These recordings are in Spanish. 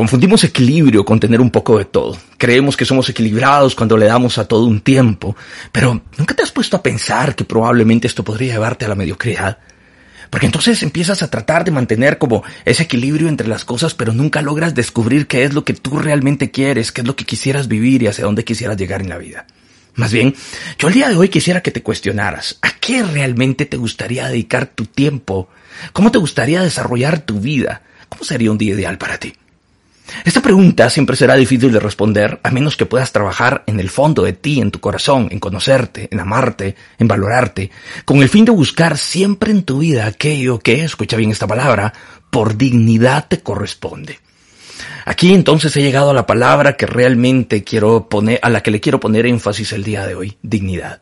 Confundimos equilibrio con tener un poco de todo. Creemos que somos equilibrados cuando le damos a todo un tiempo, pero ¿nunca te has puesto a pensar que probablemente esto podría llevarte a la mediocridad? Porque entonces empiezas a tratar de mantener como ese equilibrio entre las cosas, pero nunca logras descubrir qué es lo que tú realmente quieres, qué es lo que quisieras vivir y hacia dónde quisieras llegar en la vida. Más bien, yo el día de hoy quisiera que te cuestionaras, ¿a qué realmente te gustaría dedicar tu tiempo? ¿Cómo te gustaría desarrollar tu vida? ¿Cómo sería un día ideal para ti? Esta pregunta siempre será difícil de responder a menos que puedas trabajar en el fondo de ti, en tu corazón, en conocerte, en amarte, en valorarte, con el fin de buscar siempre en tu vida aquello que, escucha bien esta palabra, por dignidad te corresponde. Aquí entonces he llegado a la palabra que realmente quiero poner, a la que le quiero poner énfasis el día de hoy, dignidad.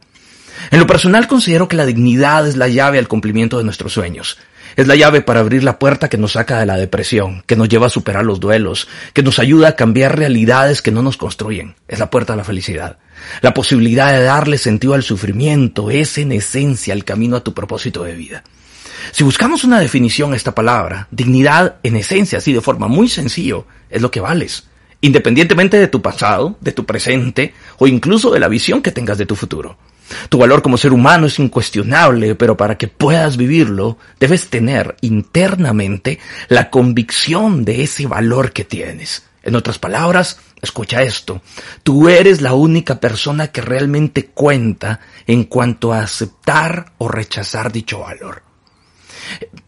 En lo personal considero que la dignidad es la llave al cumplimiento de nuestros sueños. Es la llave para abrir la puerta que nos saca de la depresión, que nos lleva a superar los duelos, que nos ayuda a cambiar realidades que no nos construyen. Es la puerta a la felicidad. La posibilidad de darle sentido al sufrimiento es en esencia el camino a tu propósito de vida. Si buscamos una definición a esta palabra, dignidad en esencia, así de forma muy sencillo, es lo que vales, independientemente de tu pasado, de tu presente o incluso de la visión que tengas de tu futuro. Tu valor como ser humano es incuestionable, pero para que puedas vivirlo, debes tener internamente la convicción de ese valor que tienes. En otras palabras, escucha esto, tú eres la única persona que realmente cuenta en cuanto a aceptar o rechazar dicho valor.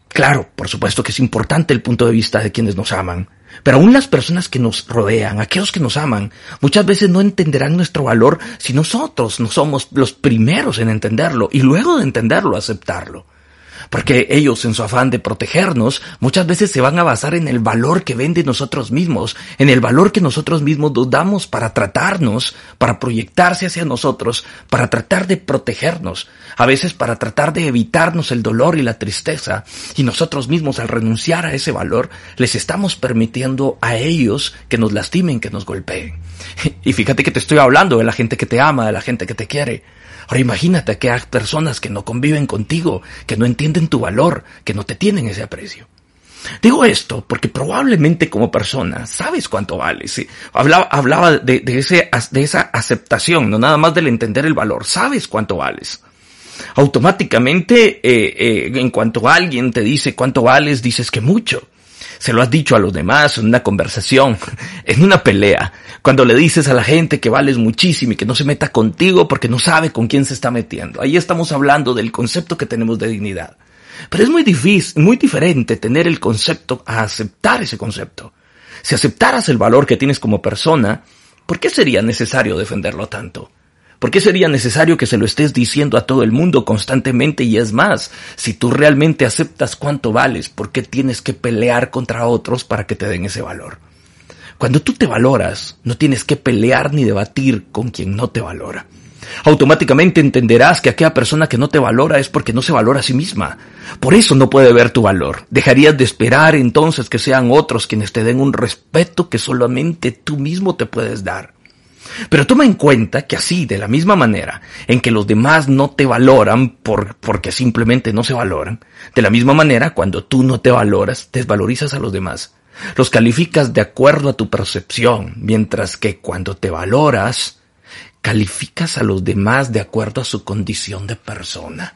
Claro, por supuesto que es importante el punto de vista de quienes nos aman, pero aún las personas que nos rodean, aquellos que nos aman, muchas veces no entenderán nuestro valor si nosotros no somos los primeros en entenderlo y luego de entenderlo aceptarlo. Porque ellos, en su afán de protegernos, muchas veces se van a basar en el valor que ven de nosotros mismos, en el valor que nosotros mismos dudamos para tratarnos, para proyectarse hacia nosotros, para tratar de protegernos, a veces para tratar de evitarnos el dolor y la tristeza, y nosotros mismos al renunciar a ese valor, les estamos permitiendo a ellos que nos lastimen, que nos golpeen. Y fíjate que te estoy hablando de la gente que te ama, de la gente que te quiere. Ahora imagínate que hay personas que no conviven contigo, que no entienden tu valor, que no te tienen ese aprecio. Digo esto porque probablemente como persona sabes cuánto vales. Hablaba, de, ese, esa aceptación, no nada más del entender el valor. Sabes cuánto vales. Automáticamente, eh, eh, en cuanto alguien te dice cuánto vales, dices que mucho se lo has dicho a los demás en una conversación, en una pelea, cuando le dices a la gente que vales muchísimo y que no se meta contigo porque no sabe con quién se está metiendo. Ahí estamos hablando del concepto que tenemos de dignidad. Pero es muy difícil, muy diferente tener el concepto a aceptar ese concepto. Si aceptaras el valor que tienes como persona, ¿por qué sería necesario defenderlo tanto? ¿Por qué sería necesario que se lo estés diciendo a todo el mundo constantemente? Y es más, si tú realmente aceptas cuánto vales, ¿por qué tienes que pelear contra otros para que te den ese valor? Cuando tú te valoras, no tienes que pelear ni debatir con quien no te valora. Automáticamente entenderás que aquella persona que no te valora es porque no se valora a sí misma. Por eso no puede ver tu valor. Dejarías de esperar entonces que sean otros quienes te den un respeto que solamente tú mismo te puedes dar. Pero toma en cuenta que así, de la misma manera en que los demás no te valoran por, porque simplemente no se valoran, de la misma manera cuando tú no te valoras, desvalorizas a los demás. Los calificas de acuerdo a tu percepción, mientras que cuando te valoras, calificas a los demás de acuerdo a su condición de persona.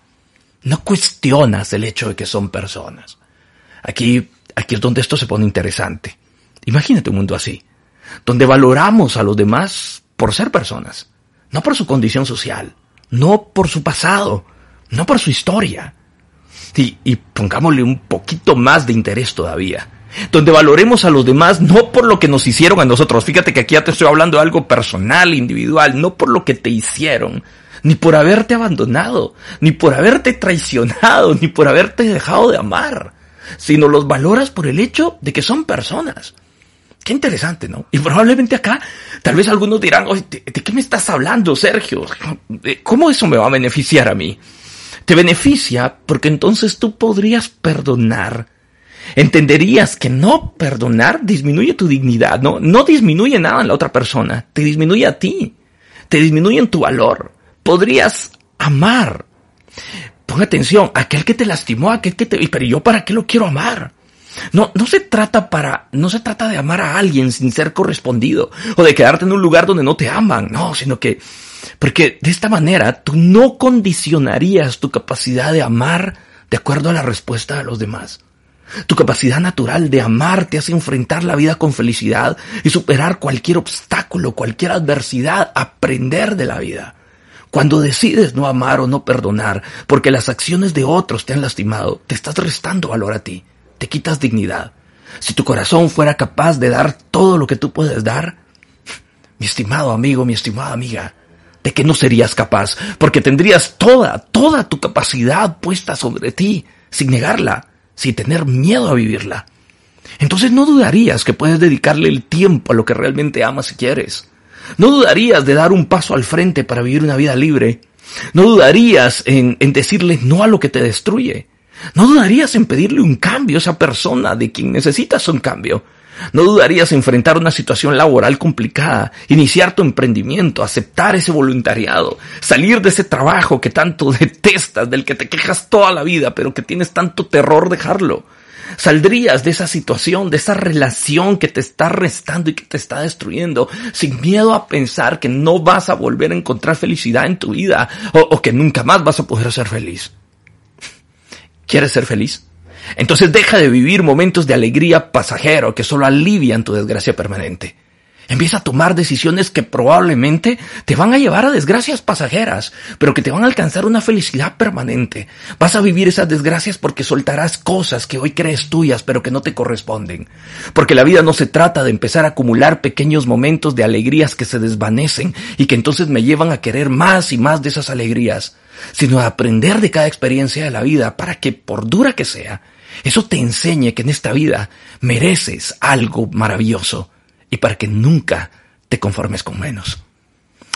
No cuestionas el hecho de que son personas. Aquí, aquí es donde esto se pone interesante. Imagínate un mundo así, donde valoramos a los demás por ser personas, no por su condición social, no por su pasado, no por su historia. Y, y pongámosle un poquito más de interés todavía, donde valoremos a los demás no por lo que nos hicieron a nosotros. Fíjate que aquí ya te estoy hablando de algo personal, individual, no por lo que te hicieron, ni por haberte abandonado, ni por haberte traicionado, ni por haberte dejado de amar, sino los valoras por el hecho de que son personas Qué interesante, ¿no? Y probablemente acá, tal vez algunos dirán, Oye, ¿de, ¿de, qué me estás hablando, Sergio? ¿Cómo eso me va a beneficiar a mí? Te beneficia porque entonces tú podrías perdonar. Entenderías que no perdonar disminuye tu dignidad, ¿no? No disminuye nada en la otra persona, te disminuye a ti, te disminuye en tu valor. Podrías amar. Ponga atención, aquel que te lastimó, aquel que te... Pero yo para qué lo quiero amar? No, no se trata para, no se trata de amar a alguien sin ser correspondido o de quedarte en un lugar donde no te aman, no, sino que, porque de esta manera tú no condicionarías tu capacidad de amar de acuerdo a la respuesta de los demás. Tu capacidad natural de amar te hace enfrentar la vida con felicidad y superar cualquier obstáculo, cualquier adversidad, aprender de la vida. Cuando decides no amar o no perdonar porque las acciones de otros te han lastimado, te estás restando valor a ti te quitas dignidad. Si tu corazón fuera capaz de dar todo lo que tú puedes dar, mi estimado amigo, mi estimada amiga, ¿de qué no serías capaz? Porque tendrías toda, toda tu capacidad puesta sobre ti, sin negarla, sin tener miedo a vivirla. Entonces no dudarías que puedes dedicarle el tiempo a lo que realmente amas y quieres. No dudarías de dar un paso al frente para vivir una vida libre. No dudarías en, en decirle no a lo que te destruye. No dudarías en pedirle un cambio a esa persona de quien necesitas un cambio. No dudarías en enfrentar una situación laboral complicada, iniciar tu emprendimiento, aceptar ese voluntariado, salir de ese trabajo que tanto detestas, del que te quejas toda la vida, pero que tienes tanto terror dejarlo. Saldrías de esa situación, de esa relación que te está restando y que te está destruyendo, sin miedo a pensar que no vas a volver a encontrar felicidad en tu vida o, o que nunca más vas a poder ser feliz. ¿Quieres ser feliz? Entonces deja de vivir momentos de alegría pasajero que solo alivian tu desgracia permanente. Empieza a tomar decisiones que probablemente te van a llevar a desgracias pasajeras, pero que te van a alcanzar una felicidad permanente. Vas a vivir esas desgracias porque soltarás cosas que hoy crees tuyas, pero que no te corresponden. Porque la vida no se trata de empezar a acumular pequeños momentos de alegrías que se desvanecen y que entonces me llevan a querer más y más de esas alegrías, sino de aprender de cada experiencia de la vida para que, por dura que sea, eso te enseñe que en esta vida mereces algo maravilloso y para que nunca te conformes con menos.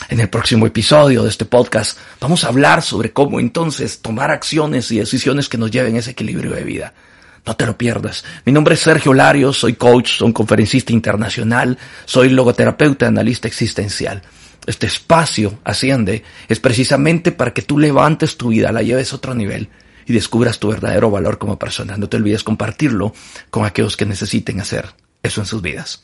En el próximo episodio de este podcast vamos a hablar sobre cómo entonces tomar acciones y decisiones que nos lleven a ese equilibrio de vida. No te lo pierdas. Mi nombre es Sergio Larios, soy coach, soy conferencista internacional, soy logoterapeuta, analista existencial. Este espacio, Asciende, es precisamente para que tú levantes tu vida, la lleves a otro nivel y descubras tu verdadero valor como persona. No te olvides compartirlo con aquellos que necesiten hacer eso en sus vidas.